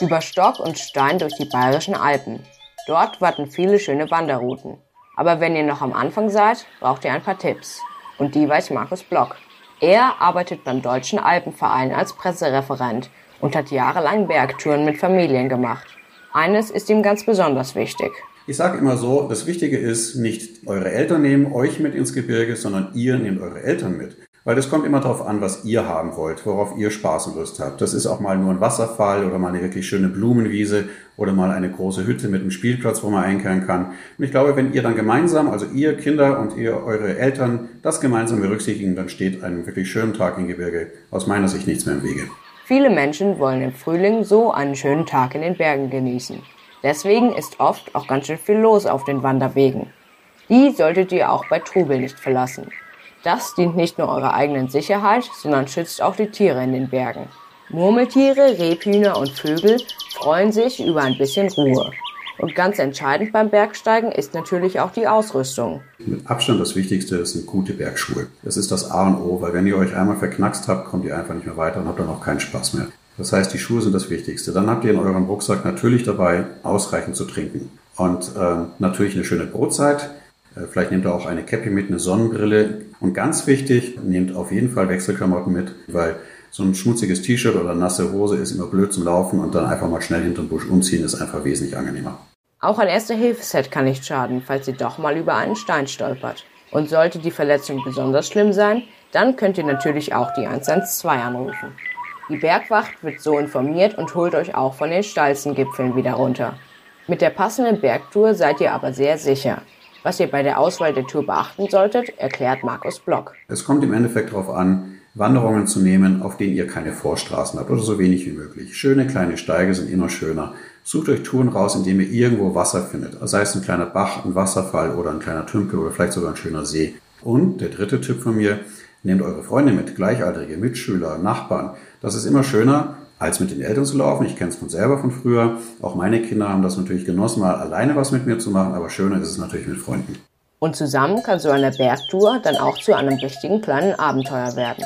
Über Stock und Stein durch die bayerischen Alpen. Dort warten viele schöne Wanderrouten. Aber wenn ihr noch am Anfang seid, braucht ihr ein paar Tipps. Und die weiß Markus Block. Er arbeitet beim Deutschen Alpenverein als Pressereferent und hat jahrelang Bergtouren mit Familien gemacht. Eines ist ihm ganz besonders wichtig. Ich sage immer so, das Wichtige ist, nicht eure Eltern nehmen euch mit ins Gebirge, sondern ihr nehmt eure Eltern mit. Weil es kommt immer darauf an, was ihr haben wollt, worauf ihr Spaß und Lust habt. Das ist auch mal nur ein Wasserfall oder mal eine wirklich schöne Blumenwiese oder mal eine große Hütte mit einem Spielplatz, wo man einkehren kann. Und ich glaube, wenn ihr dann gemeinsam, also ihr Kinder und ihr eure Eltern, das gemeinsam berücksichtigen, dann steht einem wirklich schönen Tag im Gebirge aus meiner Sicht nichts mehr im Wege. Viele Menschen wollen im Frühling so einen schönen Tag in den Bergen genießen. Deswegen ist oft auch ganz schön viel los auf den Wanderwegen. Die solltet ihr auch bei Trubel nicht verlassen. Das dient nicht nur eurer eigenen Sicherheit, sondern schützt auch die Tiere in den Bergen. Murmeltiere, Rebhühner und Vögel freuen sich über ein bisschen Ruhe. Und ganz entscheidend beim Bergsteigen ist natürlich auch die Ausrüstung. Mit Abstand das Wichtigste sind gute Bergschuhe. Das ist das A und O, weil wenn ihr euch einmal verknackst habt, kommt ihr einfach nicht mehr weiter und habt dann auch keinen Spaß mehr. Das heißt, die Schuhe sind das Wichtigste. Dann habt ihr in eurem Rucksack natürlich dabei, ausreichend zu trinken. Und äh, natürlich eine schöne Brotzeit. Äh, vielleicht nehmt ihr auch eine Cappy mit, eine Sonnenbrille. Und ganz wichtig, nehmt auf jeden Fall Wechselklamotten mit, weil so ein schmutziges T-Shirt oder nasse Hose ist immer blöd zum Laufen und dann einfach mal schnell hinterm Busch umziehen ist einfach wesentlich angenehmer. Auch ein Erste-Hilfe-Set kann nicht schaden, falls ihr doch mal über einen Stein stolpert. Und sollte die Verletzung besonders schlimm sein, dann könnt ihr natürlich auch die 112 anrufen. Die Bergwacht wird so informiert und holt euch auch von den steilsten Gipfeln wieder runter. Mit der passenden Bergtour seid ihr aber sehr sicher. Was ihr bei der Auswahl der Tour beachten solltet, erklärt Markus Block. Es kommt im Endeffekt darauf an, Wanderungen zu nehmen, auf denen ihr keine Vorstraßen habt oder so wenig wie möglich. Schöne kleine Steige sind immer schöner. Sucht euch Touren raus, indem ihr irgendwo Wasser findet. Sei es ein kleiner Bach, ein Wasserfall oder ein kleiner Tümpel oder vielleicht sogar ein schöner See. Und der dritte Tipp von mir, nehmt eure Freunde mit, Gleichaltrige, Mitschüler, Nachbarn. Das ist immer schöner, als mit den Eltern zu laufen. Ich kenne es von selber von früher. Auch meine Kinder haben das natürlich genossen, mal alleine was mit mir zu machen, aber schöner ist es natürlich mit Freunden. Und zusammen kann so eine Bergtour dann auch zu einem richtigen kleinen Abenteuer werden.